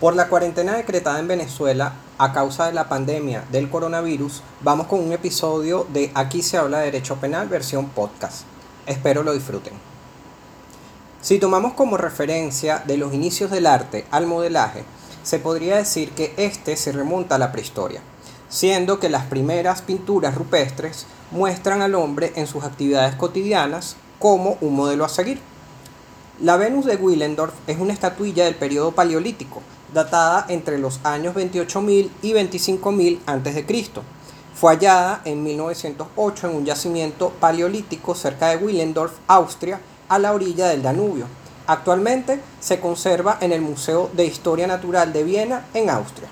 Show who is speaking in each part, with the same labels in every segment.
Speaker 1: Por la cuarentena decretada en Venezuela a causa de la pandemia del coronavirus, vamos con un episodio de Aquí se habla de Derecho Penal versión podcast. Espero lo disfruten. Si tomamos como referencia de los inicios del arte al modelaje, se podría decir que este se remonta a la prehistoria, siendo que las primeras pinturas rupestres muestran al hombre en sus actividades cotidianas como un modelo a seguir. La Venus de Willendorf es una estatuilla del periodo paleolítico, datada entre los años 28.000 y 25.000 a.C. Fue hallada en 1908 en un yacimiento paleolítico cerca de Willendorf, Austria, a la orilla del Danubio. Actualmente se conserva en el Museo de Historia Natural de Viena, en Austria.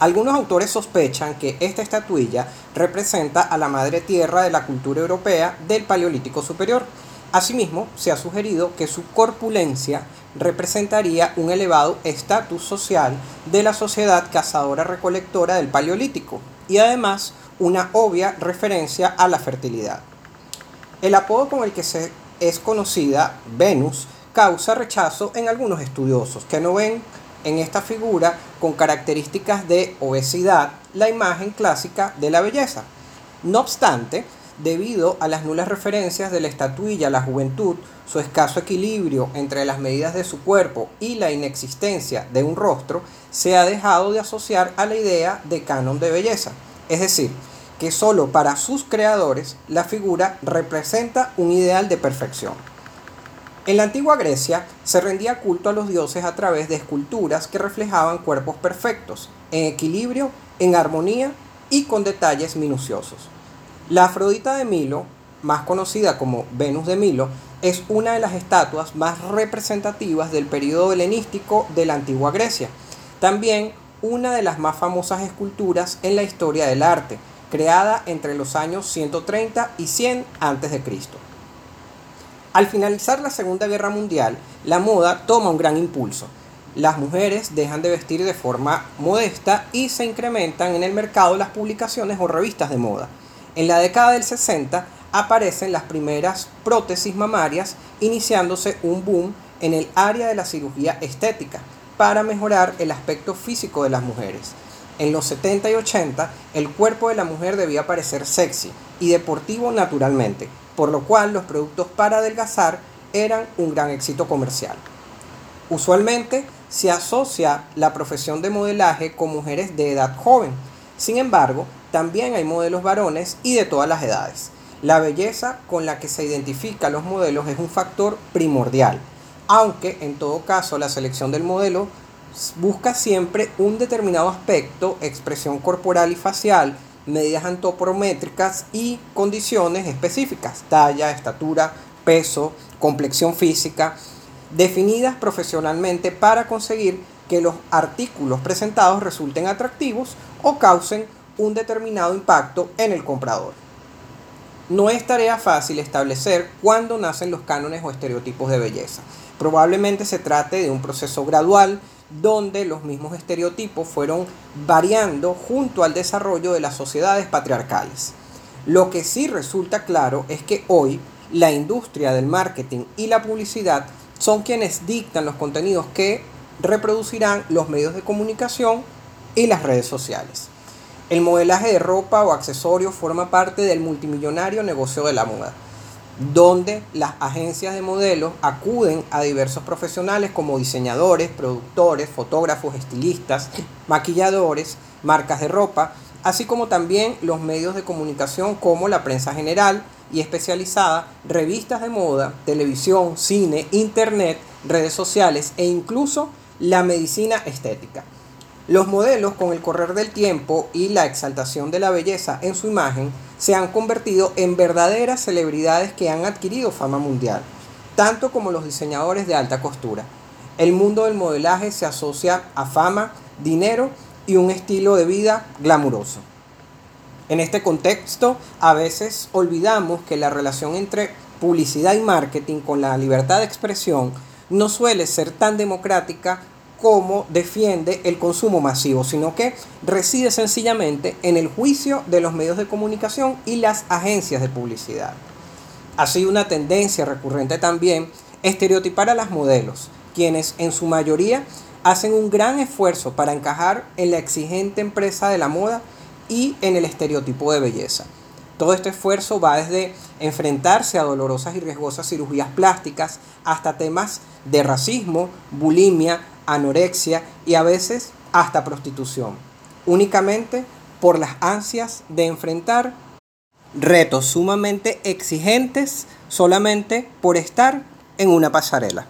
Speaker 1: Algunos autores sospechan que esta estatuilla representa a la madre tierra de la cultura europea del Paleolítico Superior. Asimismo, se ha sugerido que su corpulencia representaría un elevado estatus social de la sociedad cazadora-recolectora del Paleolítico y además una obvia referencia a la fertilidad. El apodo con el que se es conocida, Venus, causa rechazo en algunos estudiosos que no ven en esta figura con características de obesidad la imagen clásica de la belleza. No obstante, debido a las nulas referencias de la estatuilla a la juventud, su escaso equilibrio entre las medidas de su cuerpo y la inexistencia de un rostro, se ha dejado de asociar a la idea de canon de belleza. Es decir, que solo para sus creadores la figura representa un ideal de perfección. En la antigua Grecia se rendía culto a los dioses a través de esculturas que reflejaban cuerpos perfectos, en equilibrio, en armonía y con detalles minuciosos. La Afrodita de Milo, más conocida como Venus de Milo, es una de las estatuas más representativas del periodo helenístico de la antigua Grecia. También una de las más famosas esculturas en la historia del arte, creada entre los años 130 y 100 a.C. Al finalizar la Segunda Guerra Mundial, la moda toma un gran impulso. Las mujeres dejan de vestir de forma modesta y se incrementan en el mercado las publicaciones o revistas de moda. En la década del 60 aparecen las primeras prótesis mamarias, iniciándose un boom en el área de la cirugía estética para mejorar el aspecto físico de las mujeres. En los 70 y 80, el cuerpo de la mujer debía parecer sexy y deportivo naturalmente, por lo cual los productos para adelgazar eran un gran éxito comercial. Usualmente se asocia la profesión de modelaje con mujeres de edad joven. Sin embargo, también hay modelos varones y de todas las edades. La belleza con la que se identifican los modelos es un factor primordial, aunque en todo caso la selección del modelo busca siempre un determinado aspecto, expresión corporal y facial, medidas antropométricas y condiciones específicas, talla, estatura, peso, complexión física, definidas profesionalmente para conseguir que los artículos presentados resulten atractivos o causen un determinado impacto en el comprador. No es tarea fácil establecer cuándo nacen los cánones o estereotipos de belleza. Probablemente se trate de un proceso gradual donde los mismos estereotipos fueron variando junto al desarrollo de las sociedades patriarcales. Lo que sí resulta claro es que hoy la industria del marketing y la publicidad son quienes dictan los contenidos que reproducirán los medios de comunicación y las redes sociales. El modelaje de ropa o accesorios forma parte del multimillonario negocio de la moda, donde las agencias de modelos acuden a diversos profesionales como diseñadores, productores, fotógrafos, estilistas, maquilladores, marcas de ropa, así como también los medios de comunicación como la prensa general y especializada, revistas de moda, televisión, cine, internet, redes sociales e incluso la medicina estética. Los modelos, con el correr del tiempo y la exaltación de la belleza en su imagen, se han convertido en verdaderas celebridades que han adquirido fama mundial, tanto como los diseñadores de alta costura. El mundo del modelaje se asocia a fama, dinero y un estilo de vida glamuroso. En este contexto, a veces olvidamos que la relación entre publicidad y marketing con la libertad de expresión no suele ser tan democrática cómo defiende el consumo masivo, sino que reside sencillamente en el juicio de los medios de comunicación y las agencias de publicidad. Ha sido una tendencia recurrente también estereotipar a las modelos, quienes en su mayoría
Speaker 2: hacen un gran esfuerzo para encajar en la exigente empresa de la moda y en el estereotipo de belleza. Todo este esfuerzo va desde enfrentarse a dolorosas y riesgosas cirugías plásticas hasta temas de racismo, bulimia, anorexia y a veces hasta prostitución, únicamente por las ansias de enfrentar retos sumamente exigentes solamente por estar en una pasarela.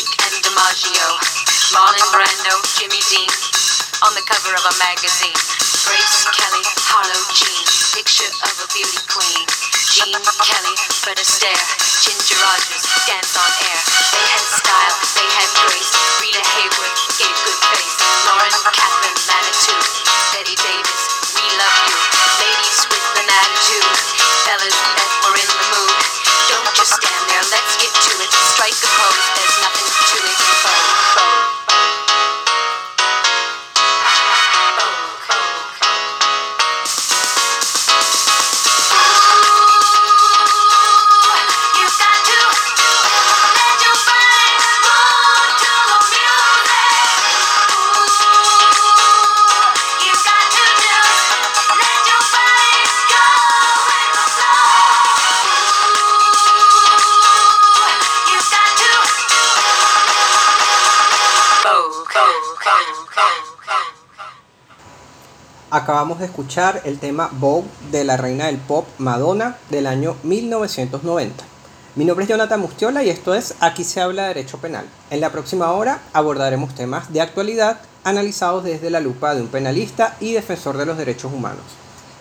Speaker 2: Patrick and DiMaggio, Marlon Brando, Jimmy Dean, on the cover of a magazine. Grace Kelly, Harlow Jean, picture of a beauty queen. Jean Kelly, Fred Astaire, Ginger Rogers, dance on air. They had style, they had grace. Rita Hayworth gave good face. Lauren Catherine Manitou, Betty Davis, we love you. Ladies with an attitude, fellas that were in the mood. Don't just stand there, let's get to it. Strike a pose.
Speaker 1: Acabamos de escuchar el tema Vogue de la reina del pop Madonna del año 1990. Mi nombre es Jonathan Mustiola y esto es Aquí se habla de derecho penal. En la próxima hora abordaremos temas de actualidad analizados desde la lupa de un penalista y defensor de los derechos humanos.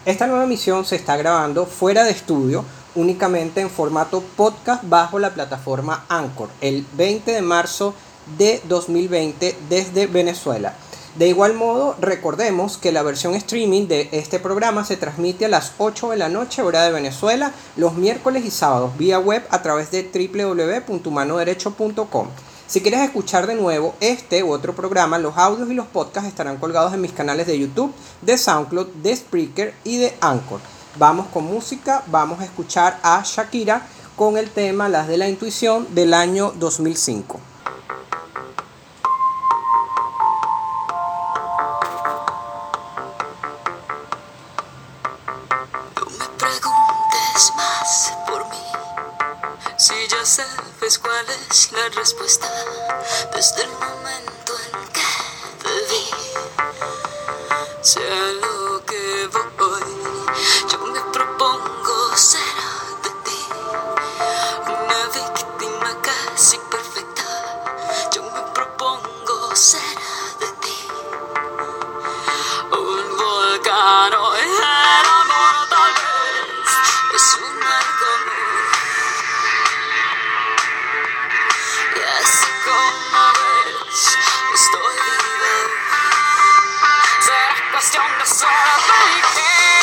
Speaker 1: Esta nueva emisión se está grabando fuera de estudio, únicamente en formato podcast bajo la plataforma Anchor, el 20 de marzo de 2020 desde Venezuela. De igual modo, recordemos que la versión streaming de este programa se transmite a las 8 de la noche hora de Venezuela los miércoles y sábados vía web a través de www.humanoderecho.com. Si quieres escuchar de nuevo este u otro programa, los audios y los podcasts estarán colgados en mis canales de YouTube, de SoundCloud, de Spreaker y de Anchor. Vamos con música, vamos a escuchar a Shakira con el tema Las de la Intuición del año 2005.
Speaker 3: La respuesta desde el momento en que te vi. Sea lo que voy, yo me propongo ser de ti. Una víctima casi perfecta,
Speaker 1: Bueno, eh,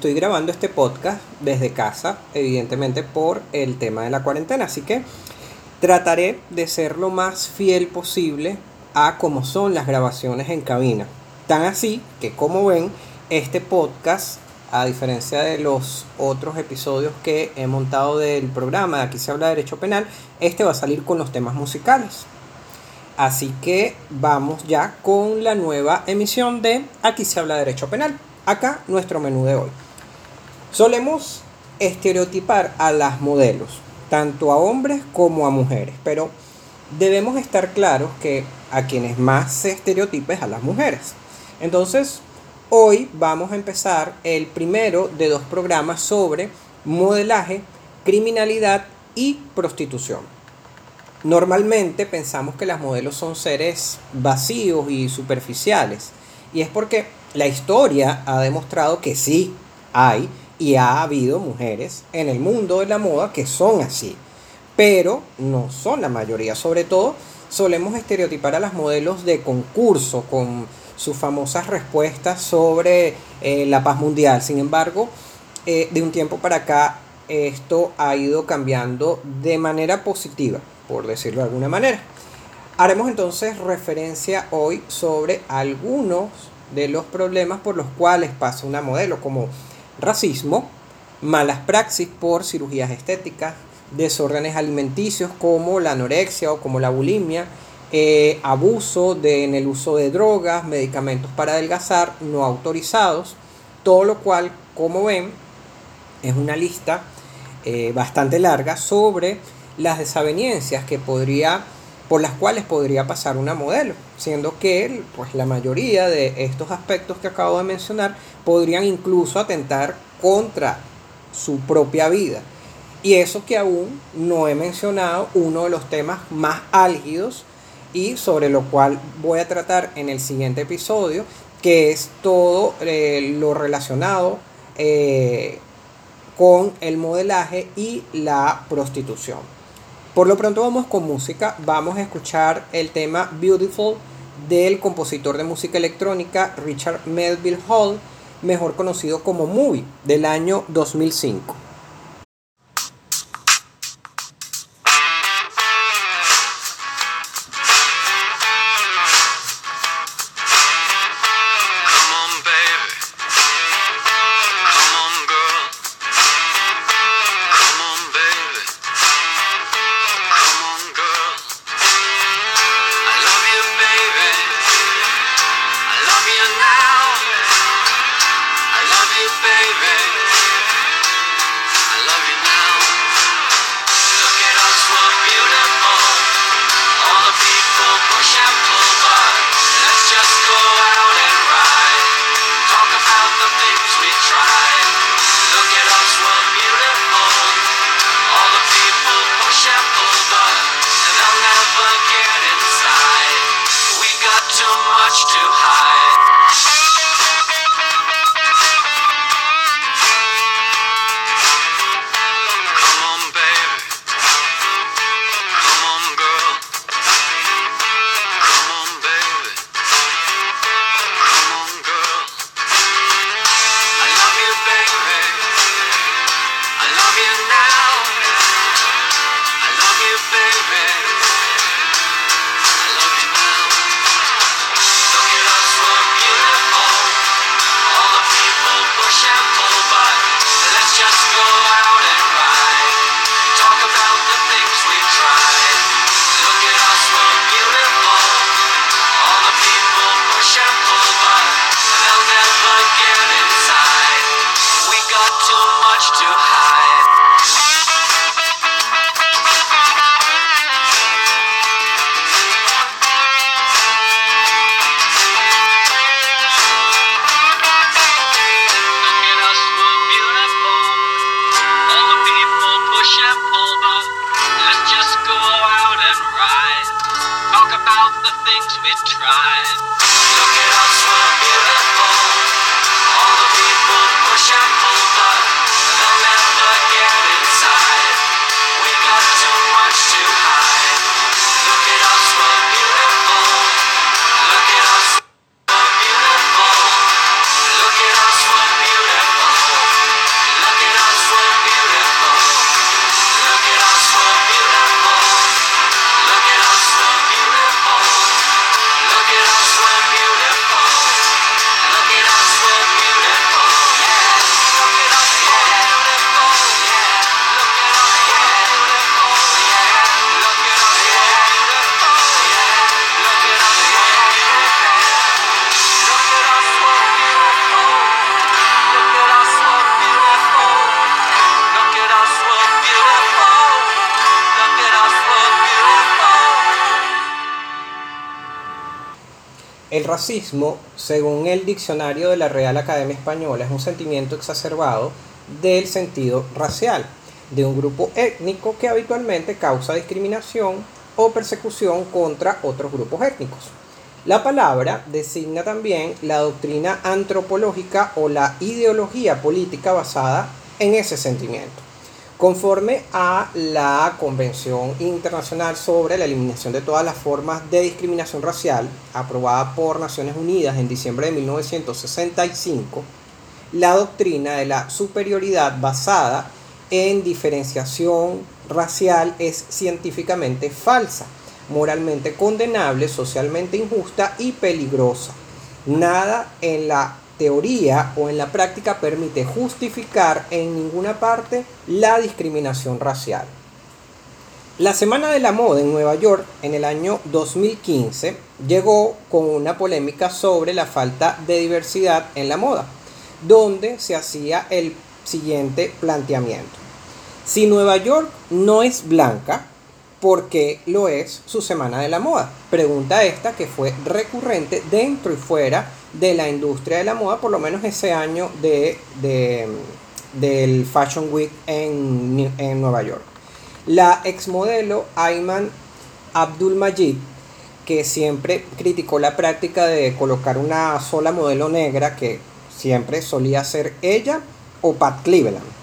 Speaker 1: estoy grabando este podcast desde casa, evidentemente por el tema de la cuarentena, así que trataré de ser lo más fiel posible a cómo son las grabaciones en cabina. Tan así que como ven, este podcast, a diferencia de los otros episodios que he montado del programa de Aquí se habla de derecho penal, este va a salir con los temas musicales. Así que vamos ya con la nueva emisión de Aquí se habla de derecho penal. Acá nuestro menú de hoy. Solemos estereotipar a las modelos. tanto a hombres como a mujeres, pero debemos estar claros que a quienes más se estereotipa es a las mujeres. Entonces, hoy vamos a empezar el primero de dos programas sobre modelaje, criminalidad y prostitución. Normalmente pensamos que las modelos son seres vacíos y superficiales, y es porque la historia ha demostrado que sí hay y ha habido mujeres en el mundo de la moda que son así, pero no son la mayoría. Sobre todo solemos estereotipar a las modelos de concurso con sus famosas respuestas sobre eh, la paz mundial. Sin embargo, eh, de un tiempo para acá esto ha ido cambiando de manera positiva, por decirlo de alguna manera. Haremos entonces referencia hoy sobre algunos de los problemas por los cuales pasa una modelo, como racismo, malas praxis por cirugías estéticas, desórdenes alimenticios como la anorexia o como la bulimia, eh, abuso en el uso de drogas, medicamentos para adelgazar no autorizados, todo lo cual, como ven, es una lista eh, bastante larga sobre las desavenencias que podría por las cuales podría pasar una modelo, siendo que pues, la mayoría de estos aspectos que acabo de mencionar podrían incluso atentar contra su propia vida. Y eso que aún no he mencionado, uno de los temas más álgidos y sobre lo cual voy a tratar en el siguiente episodio, que es todo eh, lo relacionado eh, con el modelaje y la prostitución. Por lo pronto vamos con música, vamos a escuchar el tema Beautiful del compositor de música electrónica Richard Melville Hall, mejor conocido como Movie, del año 2005. El racismo, según el diccionario de la Real Academia Española, es un sentimiento exacerbado del sentido racial de un grupo étnico que habitualmente causa discriminación o persecución contra otros grupos étnicos. La palabra designa también la doctrina antropológica o la ideología política basada en ese sentimiento. Conforme a la Convención Internacional sobre la Eliminación de todas las formas de discriminación racial, aprobada por Naciones Unidas en diciembre de 1965, la doctrina de la superioridad basada en diferenciación racial es científicamente falsa, moralmente condenable, socialmente injusta y peligrosa. Nada en la teoría o en la práctica permite justificar en ninguna parte la discriminación racial. La Semana de la Moda en Nueva York en el año 2015 llegó con una polémica sobre la falta de diversidad en la moda, donde se hacía el siguiente planteamiento. Si Nueva York no es blanca, ¿por qué lo es su Semana de la Moda? Pregunta esta que fue recurrente dentro y fuera de la industria de la moda, por lo menos ese año de, del Fashion Week en, en Nueva York. La exmodelo Ayman Abdul Majid, que siempre criticó la práctica de colocar una sola modelo negra, que siempre solía ser ella o Pat Cleveland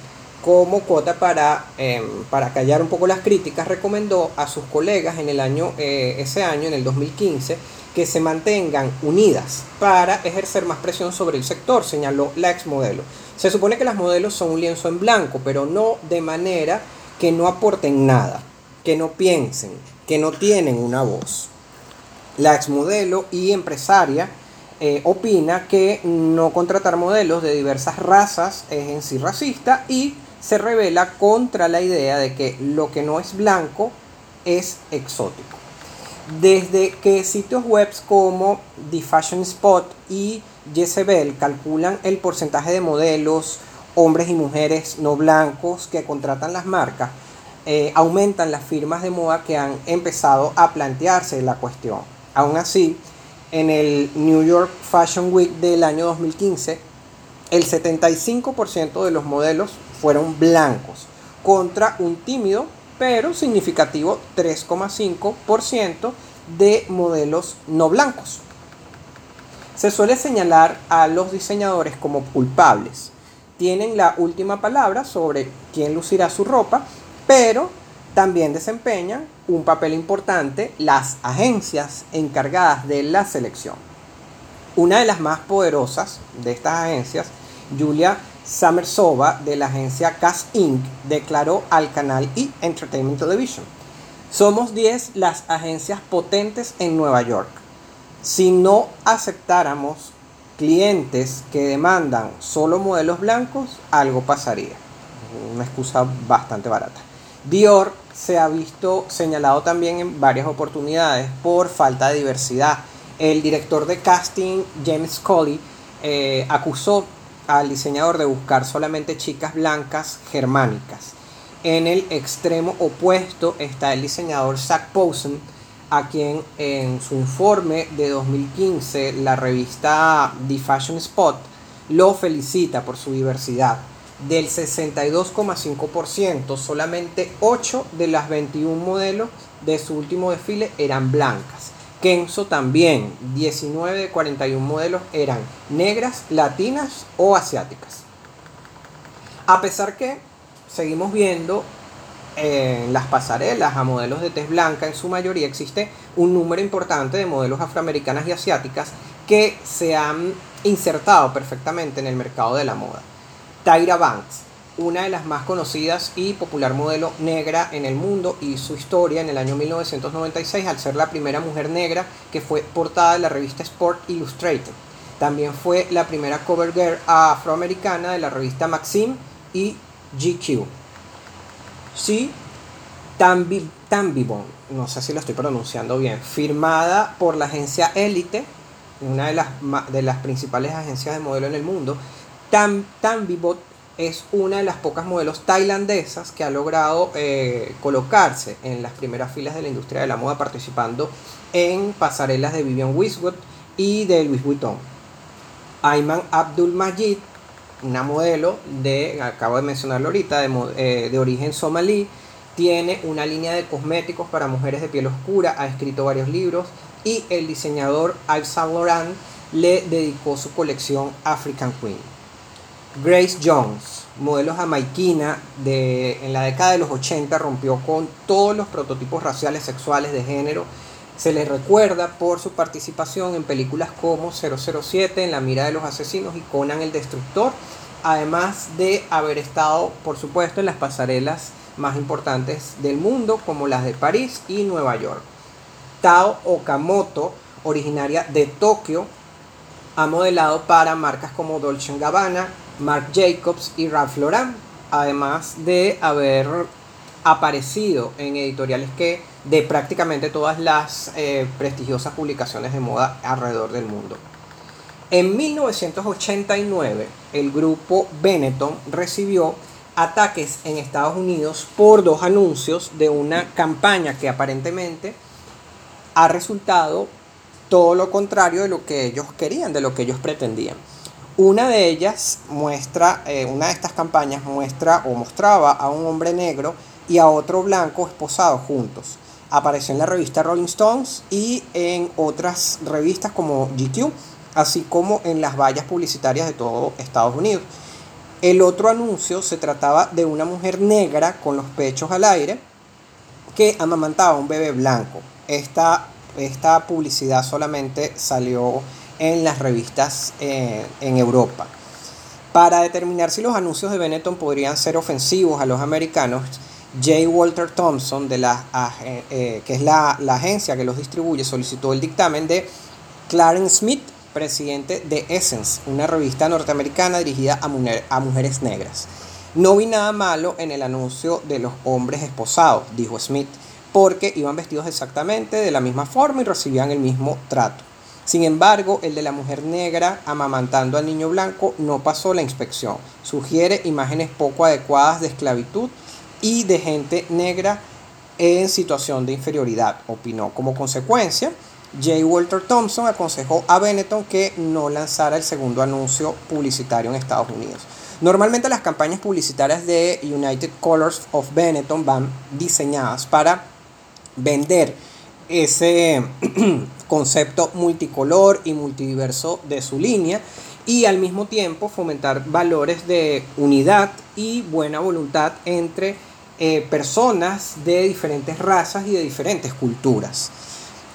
Speaker 1: como cuota para, em, para callar un poco las críticas, recomendó a sus colegas en el año, eh, ese año, en el 2015, que se mantengan unidas para ejercer más presión sobre el sector, señaló la ex modelo. Se supone que las modelos son un lienzo en blanco, pero no de manera que no aporten nada, que no piensen, que no tienen una voz. La ex modelo y empresaria eh, opina que no contratar modelos de diversas razas es en sí racista y se revela contra la idea de que lo que no es blanco es exótico. Desde que sitios web como The Fashion Spot y Jezebel calculan el porcentaje de modelos, hombres y mujeres no blancos que contratan las marcas, eh, aumentan las firmas de moda que han empezado a plantearse la cuestión. Aún así, en el New York Fashion Week del año 2015, el 75% de los modelos fueron blancos, contra un tímido pero significativo 3,5% de modelos no blancos. Se suele señalar a los diseñadores como culpables. Tienen la última palabra sobre quién lucirá su ropa, pero también desempeñan un papel importante las agencias encargadas de la selección. Una de las más poderosas de estas agencias, Julia Summersova de la agencia Cast Inc. declaró al canal E! Entertainment Television. Somos 10 las agencias potentes en Nueva York. Si no aceptáramos clientes que demandan solo modelos blancos, algo pasaría. Una excusa bastante barata. Dior se ha visto señalado también en varias oportunidades por falta de diversidad. El director de casting, James Colley, eh, acusó al diseñador de buscar solamente chicas blancas germánicas. En el extremo opuesto está el diseñador Zach Posen, a quien en su informe de 2015 la revista The Fashion Spot lo felicita por su diversidad. Del 62,5%, solamente 8 de las 21 modelos de su último desfile eran blancas. Kenzo también, 19 de 41 modelos eran negras, latinas o asiáticas. A pesar que seguimos viendo en las pasarelas a modelos de tez blanca, en su mayoría existe un número importante de modelos afroamericanas y asiáticas que se han insertado perfectamente en el mercado de la moda. Tyra Banks, una de las más conocidas y popular modelo negra en el mundo y su historia en el año 1996 al ser la primera mujer negra que fue portada de la revista Sport Illustrated. También fue la primera cover girl afroamericana de la revista Maxim y GQ. Sí, Tambibon, no sé si lo estoy pronunciando bien, firmada por la agencia Elite, una de las, de las principales agencias de modelo en el mundo. Tam, Tambibot es una de las pocas modelos tailandesas que ha logrado eh, colocarse en las primeras filas de la industria de la moda participando en pasarelas de Vivian Westwood y de Louis Vuitton. Ayman Abdul Majid, una modelo de, acabo de mencionarlo ahorita, de, eh, de origen somalí, tiene una línea de cosméticos para mujeres de piel oscura, ha escrito varios libros y el diseñador Yves Saint Laurent le dedicó su colección African Queen. Grace Jones, modelo jamaiquina de, en la década de los 80, rompió con todos los prototipos raciales sexuales de género. Se le recuerda por su participación en películas como 007, En la mira de los asesinos y Conan el Destructor, además de haber estado, por supuesto, en las pasarelas más importantes del mundo, como las de París y Nueva York. Tao Okamoto, originaria de Tokio, ha modelado para marcas como Dolce Gabbana, Marc Jacobs y Ralph Lauren, además de haber aparecido en editoriales que de prácticamente todas las eh, prestigiosas publicaciones de moda alrededor del mundo. En 1989, el grupo Benetton recibió ataques en Estados Unidos por dos anuncios de una campaña que aparentemente ha resultado todo lo contrario de lo que ellos querían, de lo que ellos pretendían. Una de ellas muestra, eh, una de estas campañas muestra o mostraba a un hombre negro y a otro blanco esposados juntos. Apareció en la revista Rolling Stones y en otras revistas como GQ, así como en las vallas publicitarias de todo Estados Unidos. El otro anuncio se trataba de una mujer negra con los pechos al aire que amamantaba a un bebé blanco. Esta esta publicidad solamente salió en las revistas eh, en Europa. Para determinar si los anuncios de Benetton podrían ser ofensivos a los americanos, J. Walter Thompson, de la, eh, que es la, agencia que los distribuye, solicitó el dictamen de Clarence Smith, presidente de Essence, una revista norteamericana dirigida a mujeres negras. No vi nada malo en el anuncio de los hombres esposados, dijo Smith porque iban vestidos exactamente de la misma forma y recibían el mismo trato. Sin embargo, el de la mujer negra amamantando al niño blanco no pasó la inspección. Sugiere imágenes poco adecuadas de esclavitud y de gente negra en situación de inferioridad, opinó. Como consecuencia, J. Walter Thompson aconsejó a Benetton que no lanzara el segundo anuncio publicitario en Estados Unidos. Normalmente las campañas publicitarias de United Colors of Benetton van diseñadas para vender ese concepto multicolor y multiverso de su línea y al mismo tiempo fomentar valores de unidad y buena voluntad entre eh, personas de diferentes razas y de diferentes culturas.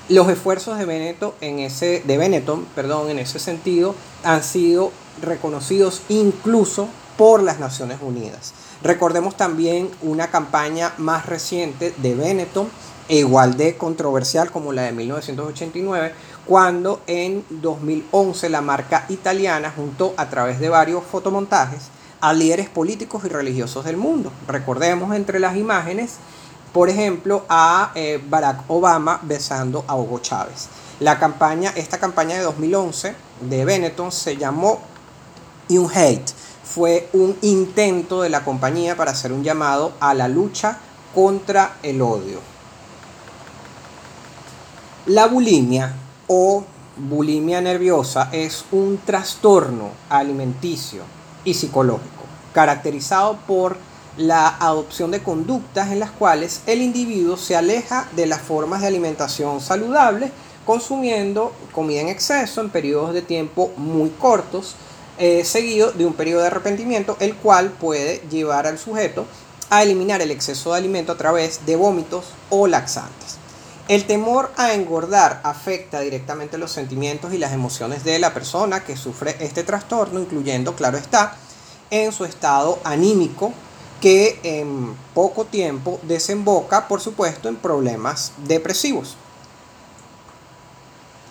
Speaker 1: Los esfuerzos de Benetton en ese, de Benetton, perdón, en ese sentido han sido reconocidos incluso por las Naciones Unidas. Recordemos también una campaña más reciente de Benetton e igual de controversial como la de 1989, cuando en 2011 la marca italiana juntó a través de varios fotomontajes a líderes políticos y religiosos del mundo. Recordemos entre las imágenes, por ejemplo, a eh, Barack Obama besando a Hugo Chávez. La campaña, esta campaña de 2011 de Benetton se llamó Un Hate. Fue un intento de la compañía para hacer un llamado a la lucha contra el odio. La bulimia o bulimia nerviosa es un trastorno alimenticio y psicológico caracterizado por la adopción de conductas en las cuales el individuo se aleja de las formas de alimentación saludables consumiendo comida en exceso en periodos de tiempo muy cortos, eh, seguido de un periodo de arrepentimiento, el cual puede llevar al sujeto a eliminar el exceso de alimento a través de vómitos o laxantes. El temor a engordar afecta directamente los sentimientos y las emociones de la persona que sufre este trastorno, incluyendo, claro está, en su estado anímico, que en poco tiempo desemboca, por supuesto, en problemas depresivos.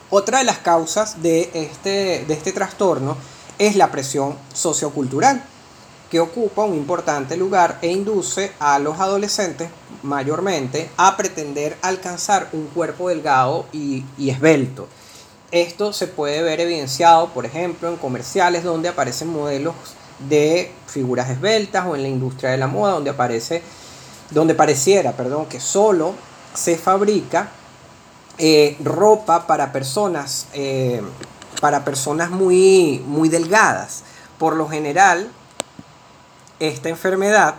Speaker 1: Otra de las causas de este, de este trastorno es la presión sociocultural que ocupa un importante lugar e induce a los adolescentes mayormente a pretender alcanzar un cuerpo delgado y, esbelto. Esto se puede ver evidenciado, por ejemplo, en comerciales donde aparecen modelos de figuras esbeltas o en la industria de la moda donde aparece donde pareciera, perdón, que solo se fabrica eh, ropa para personas, eh, para personas muy, muy delgadas. Por lo general, esta enfermedad,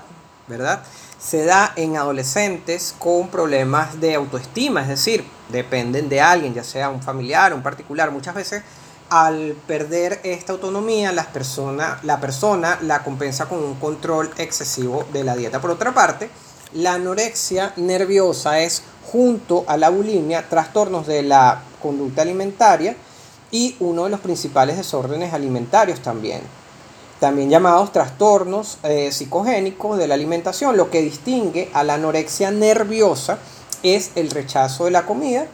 Speaker 1: ¿verdad? Se da en adolescentes con problemas de autoestima, es decir, dependen de alguien, ya sea un familiar, un particular. Muchas veces al perder esta autonomía, la persona la compensa con un control excesivo de la dieta. Por otra parte, la anorexia nerviosa es, junto a la bulimia, trastornos de la conducta alimentaria y uno de los principales desórdenes alimentarios también. También llamados trastornos eh, psicogénicos de la alimentación. Lo que distingue a la anorexia nerviosa es el rechazo de la comida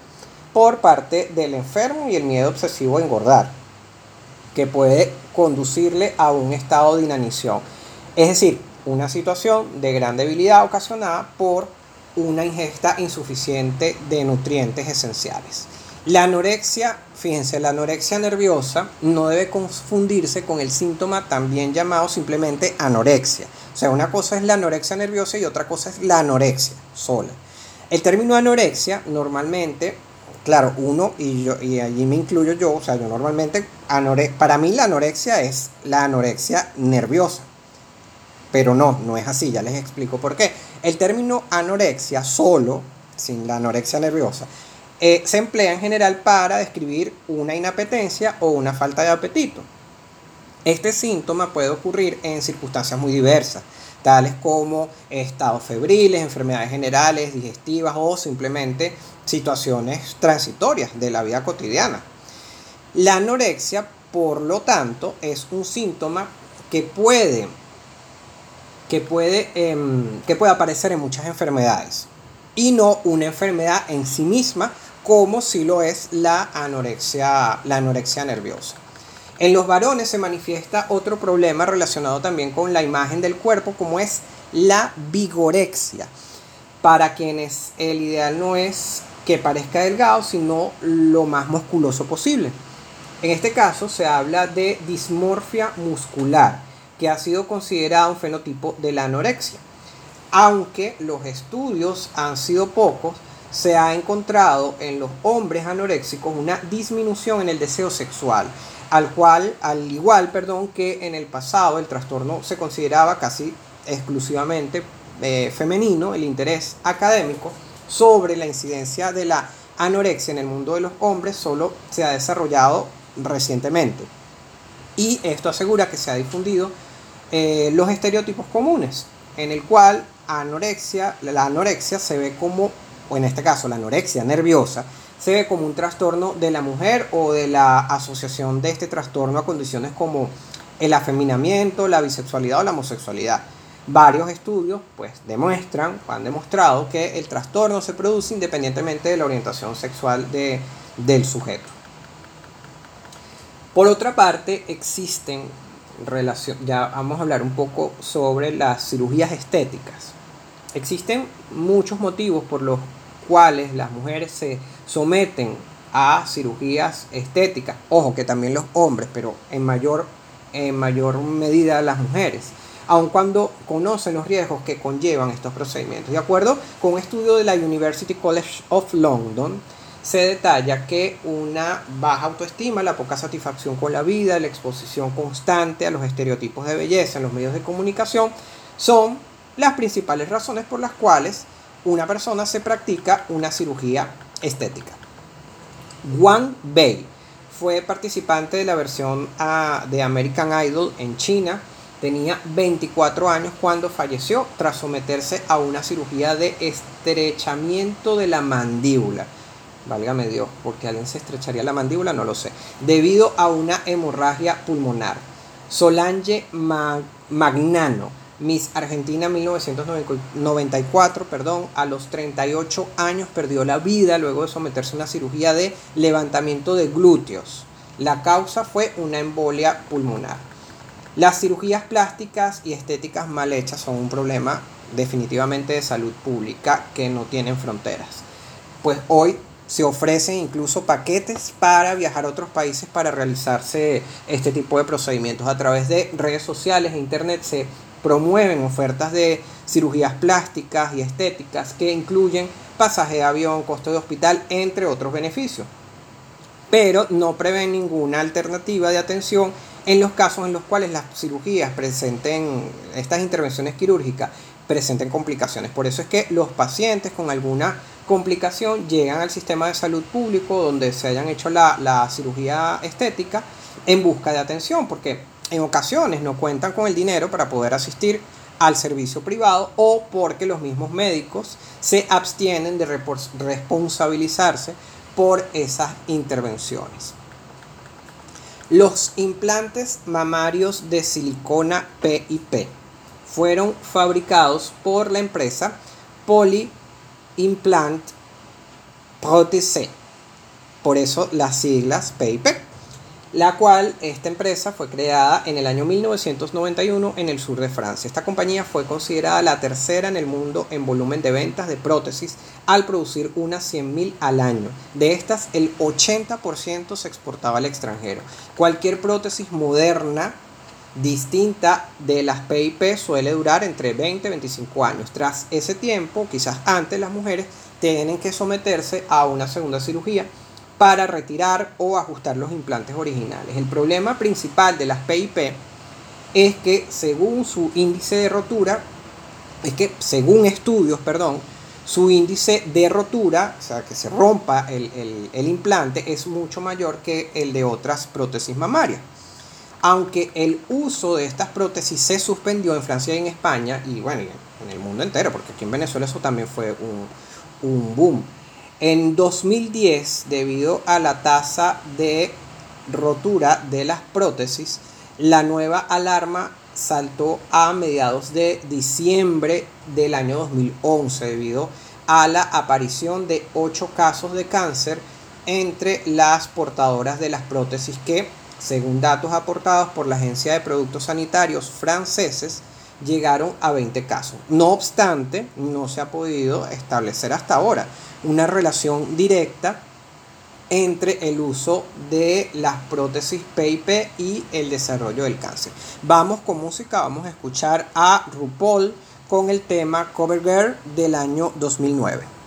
Speaker 1: por parte del enfermo y el miedo obsesivo a engordar, que puede conducirle a un estado de inanición. Es decir, una situación de gran debilidad ocasionada por una ingesta insuficiente de nutrientes esenciales. La anorexia, fíjense, la anorexia nerviosa no debe confundirse con el síntoma también llamado simplemente anorexia. O sea, una cosa es la anorexia nerviosa y otra cosa es la anorexia sola. El término anorexia normalmente, claro, uno, y, yo, y allí me incluyo yo, o sea, yo normalmente, para mí la anorexia es la anorexia nerviosa. Pero no, no es así, ya les explico por qué. El término anorexia solo, sin la anorexia nerviosa, eh, se emplea en general para describir una inapetencia o una falta de apetito. Este síntoma puede ocurrir en circunstancias muy diversas tales como estados febriles, enfermedades generales, digestivas o simplemente situaciones transitorias de la vida cotidiana. La anorexia, por lo tanto, es un síntoma que puede, que puede, em, que puede aparecer en muchas enfermedades y no una enfermedad en sí misma como si lo es la anorexia, la anorexia nerviosa. En los varones se manifiesta otro problema relacionado también con la imagen del cuerpo, como es la vigorexia. Para quienes el ideal no es que parezca delgado, sino lo más musculoso posible. En este caso se habla de dismorfia muscular, que ha sido considerado un fenotipo de la anorexia. Aunque los estudios han sido pocos, se ha encontrado en los hombres anoréxicos una disminución en el deseo sexual al cual, al igual, perdón, que en el pasado el trastorno se consideraba casi exclusivamente eh, femenino, el interés académico sobre la incidencia de la anorexia en el mundo de los hombres solo se ha desarrollado recientemente. Y esto asegura que se ha difundido eh, los estereotipos comunes, en el cual anorexia, la anorexia se ve como, o en este caso la anorexia nerviosa, se ve como un trastorno de la mujer o de la asociación de este trastorno a condiciones como el afeminamiento, la bisexualidad o la homosexualidad. Varios estudios pues demuestran, han demostrado que el trastorno se produce independientemente de la orientación sexual de, del sujeto. Por otra parte, existen relación, ya vamos a hablar un poco sobre las cirugías estéticas. Existen muchos motivos por los cuales las mujeres se someten a cirugías estéticas. Ojo, que también los hombres, pero en mayor, en mayor medida las mujeres. Aun cuando conocen los riesgos que conllevan estos procedimientos. De acuerdo con un estudio de la University College of London, se detalla que una baja autoestima, la poca satisfacción con la vida, la exposición constante a los estereotipos de belleza en los medios de comunicación son las principales razones por las cuales una persona se practica una cirugía estética. Wang Bei fue participante de la versión ah, de American Idol en China. Tenía 24 años cuando falleció tras someterse a una cirugía de estrechamiento de la mandíbula. Válgame Dios, porque alguien se estrecharía la mandíbula, no lo sé. Debido a una hemorragia pulmonar. Solange Magnano Miss Argentina 1994, perdón, a los 38 años perdió la vida luego de someterse a una cirugía de levantamiento de glúteos. La causa fue una embolia pulmonar. Las cirugías plásticas y estéticas mal hechas son un problema definitivamente de salud pública que no tienen fronteras. Pues hoy se ofrecen incluso paquetes para viajar a otros países para realizarse este tipo de procedimientos a través de redes sociales e internet promueven ofertas de cirugías plásticas y estéticas que incluyen pasaje de avión, costo de hospital, entre otros beneficios. Pero no prevén ninguna alternativa de atención en los casos en los cuales las cirugías presenten, estas intervenciones quirúrgicas presenten complicaciones. Por eso es que los pacientes con alguna complicación llegan al sistema de salud público donde se hayan hecho la, la cirugía estética en busca de atención, porque en ocasiones no cuentan con el dinero para poder asistir al servicio privado o porque los mismos médicos se abstienen de responsabilizarse por esas intervenciones. Los implantes mamarios de silicona PIP fueron fabricados por la empresa Poly Implant Protese, por eso las siglas PIP la cual esta empresa fue creada en el año 1991 en el sur de Francia. Esta compañía fue considerada la tercera en el mundo en volumen de ventas de prótesis al producir unas 100.000 al año. De estas, el 80% se exportaba al extranjero. Cualquier prótesis moderna distinta de las PIP suele durar entre 20 y 25 años. Tras ese tiempo, quizás antes las mujeres tienen que someterse a una segunda cirugía para retirar o ajustar los implantes originales. El problema principal de las PIP es que según su índice de rotura, es que según estudios, perdón, su índice de rotura, o sea, que se rompa el, implante, es mucho mayor que el de otras prótesis mamarias. Aunque el uso de estas prótesis se suspendió en Francia y en España, y bueno, en el mundo entero, porque aquí en Venezuela eso también fue un, un boom. En 2010, debido a la tasa de rotura de las prótesis, la nueva alarma saltó a mediados de diciembre del año 2011 debido a la aparición de 8 casos de cáncer entre las portadoras de las prótesis que, según datos aportados por la Agencia de Productos Sanitarios franceses, llegaron a 20 casos. No obstante, no se ha podido establecer hasta ahora una relación directa entre el uso de las prótesis PIP y el desarrollo del cáncer. Vamos con música, vamos a escuchar a RuPaul con el tema Cover Girl del año 2009.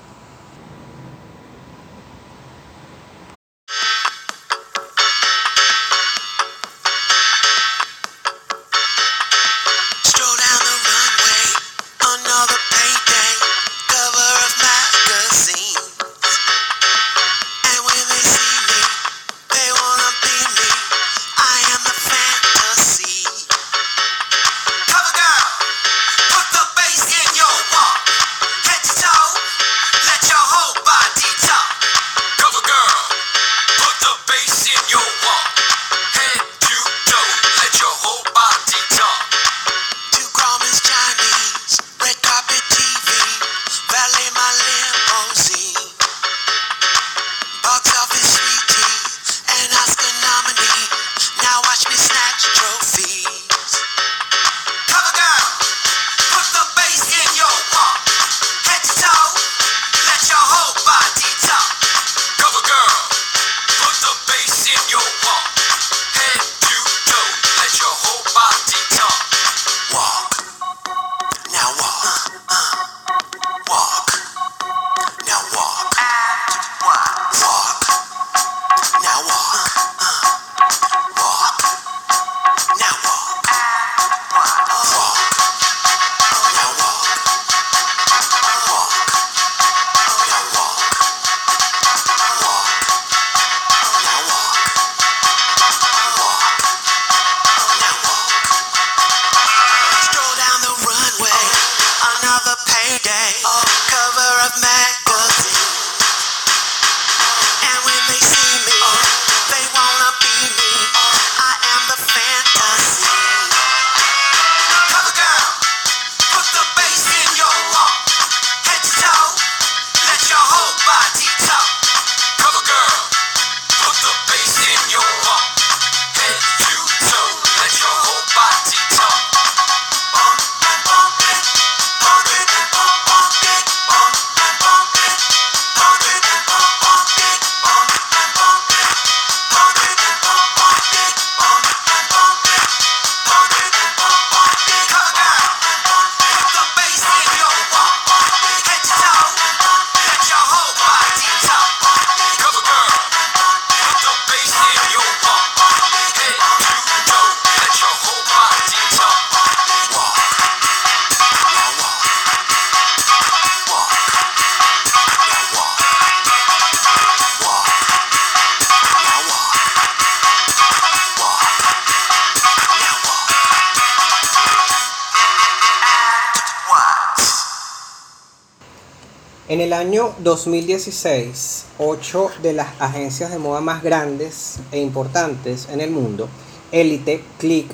Speaker 1: En el año 2016, ocho de las agencias de moda más grandes e importantes en el mundo, Elite, Click,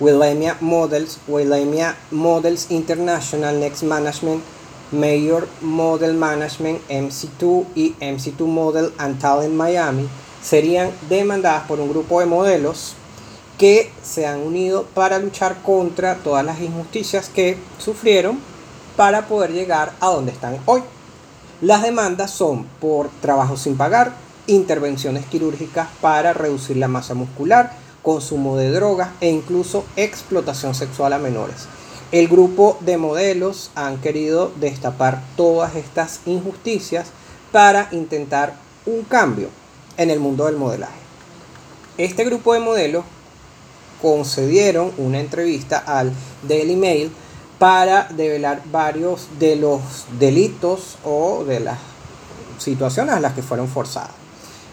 Speaker 1: Willemia Models, Willemia Models International Next Management, Mayor Model Management, MC2 y MC2 Model and Talent Miami, serían demandadas por un grupo de modelos que se han unido para luchar contra todas las injusticias que sufrieron para poder llegar a donde están hoy. Las demandas son por trabajo sin pagar, intervenciones quirúrgicas para reducir la masa muscular, consumo de drogas e incluso explotación sexual a menores. El grupo de modelos han querido destapar todas estas injusticias para intentar un cambio en el mundo del modelaje. Este grupo de modelos concedieron una entrevista al Daily Mail para develar varios de los delitos o de las situaciones a las que fueron forzadas.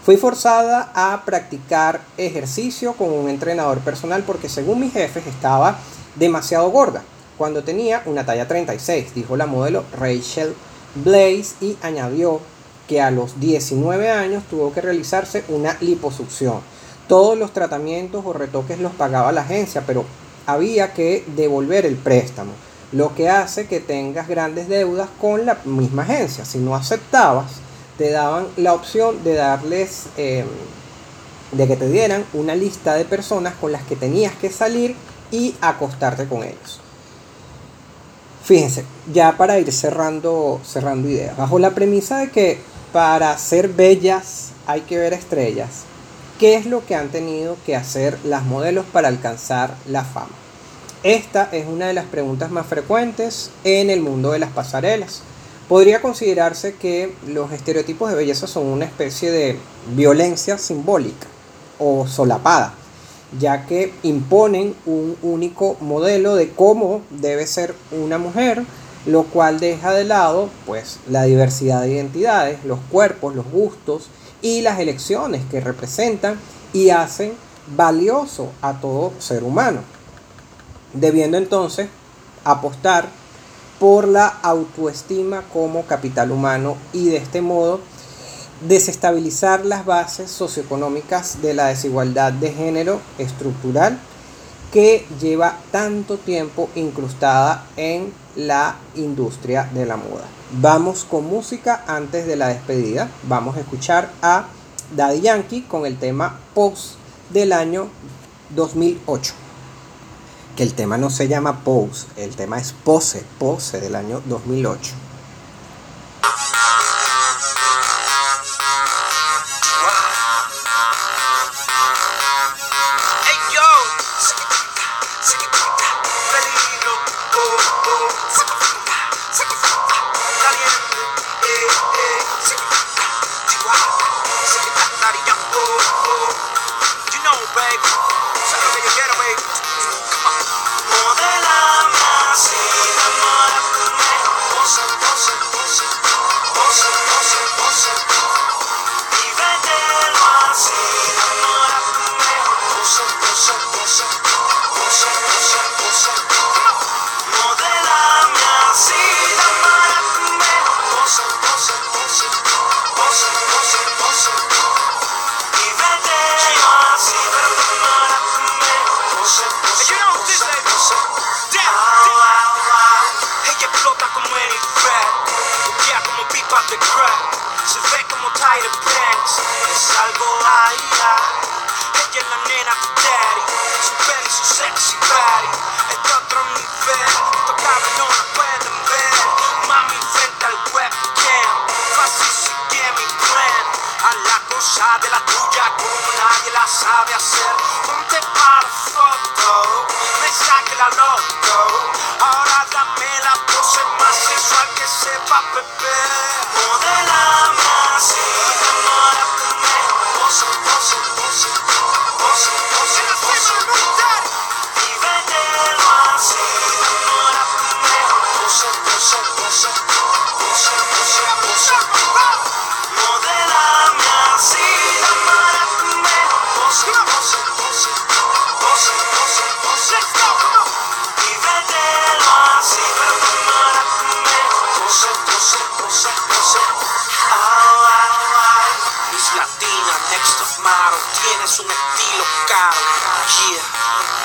Speaker 1: Fui forzada a practicar ejercicio con un entrenador personal porque según mis jefes estaba demasiado gorda cuando tenía una talla 36, dijo la modelo Rachel Blaze y añadió que a los 19 años tuvo que realizarse una liposucción. Todos los tratamientos o retoques los pagaba la agencia, pero había que devolver el préstamo lo que hace que tengas grandes deudas con la misma agencia. Si no aceptabas, te daban la opción de darles, em, de que te dieran una lista de personas con las que tenías que salir y acostarte con ellos. Fíjense, ya para ir cerrando, cerrando ideas, bajo la premisa de que para ser bellas hay que ver estrellas, ¿qué es lo que han tenido que hacer las modelos para alcanzar la fama? Esta es una de las preguntas más frecuentes en el mundo de las pasarelas. Podría considerarse que los estereotipos de belleza son una especie de violencia simbólica o solapada, ya que imponen un único modelo de cómo debe ser una mujer, lo cual deja de lado pues la diversidad de identidades, los cuerpos, los gustos y las elecciones que representan y hacen valioso a todo ser humano debiendo entonces apostar por la autoestima como capital humano y de este modo desestabilizar las bases socioeconómicas de la desigualdad de género estructural que lleva tanto tiempo incrustada en la industria de la moda. Vamos con música antes de la despedida. Vamos a escuchar a Daddy Yankee con el tema Post del año 2008 que el tema no se llama Pose, el tema es Pose, Pose del año 2008.
Speaker 4: Shut tienes un estilo caro. Yeah,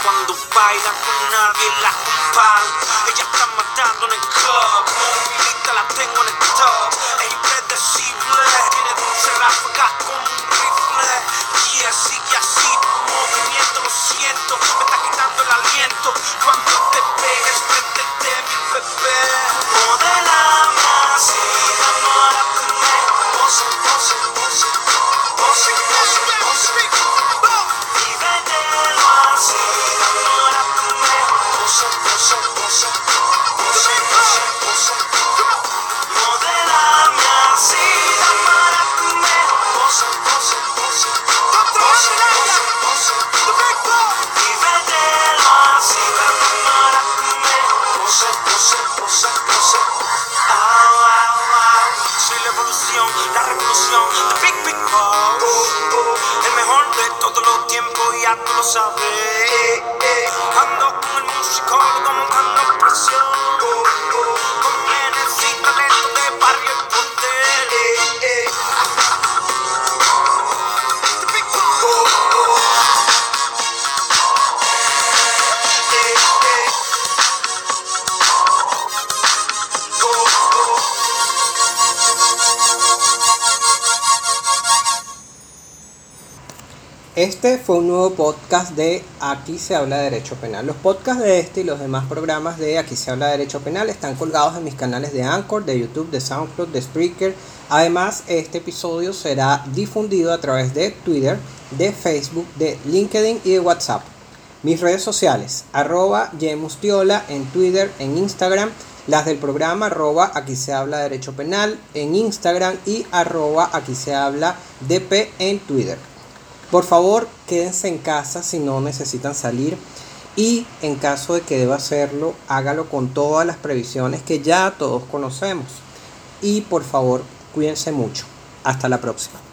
Speaker 4: cuando baila con nadie la comparo. Ella está matando en el club, movilita la tengo en el top. Es impredecible, tiene dulce ráfaga como un rifle. Yeah, sigue así, tu movimiento lo siento, me está quitando el aliento. Cuando te pegues frente de mi bebé, modelame así, pose, pose, pose, ya tú lo sabes.
Speaker 1: Este fue un nuevo podcast de Aquí se habla de Derecho Penal. Los podcasts de este y los demás programas de Aquí se habla de Derecho Penal están colgados en mis canales de Anchor, de YouTube, de SoundCloud, de Spreaker. Además, este episodio será difundido a través de Twitter, de Facebook, de LinkedIn y de WhatsApp. Mis redes sociales, arroba Yemustiola en Twitter, en Instagram, las del programa arroba aquí se habla de derecho penal en Instagram y arroba aquí se habla DP en Twitter. Por favor, quédense en casa si no necesitan salir y en caso de que deba hacerlo, hágalo con todas las previsiones que ya todos conocemos. Y por favor, cuídense mucho. Hasta la próxima.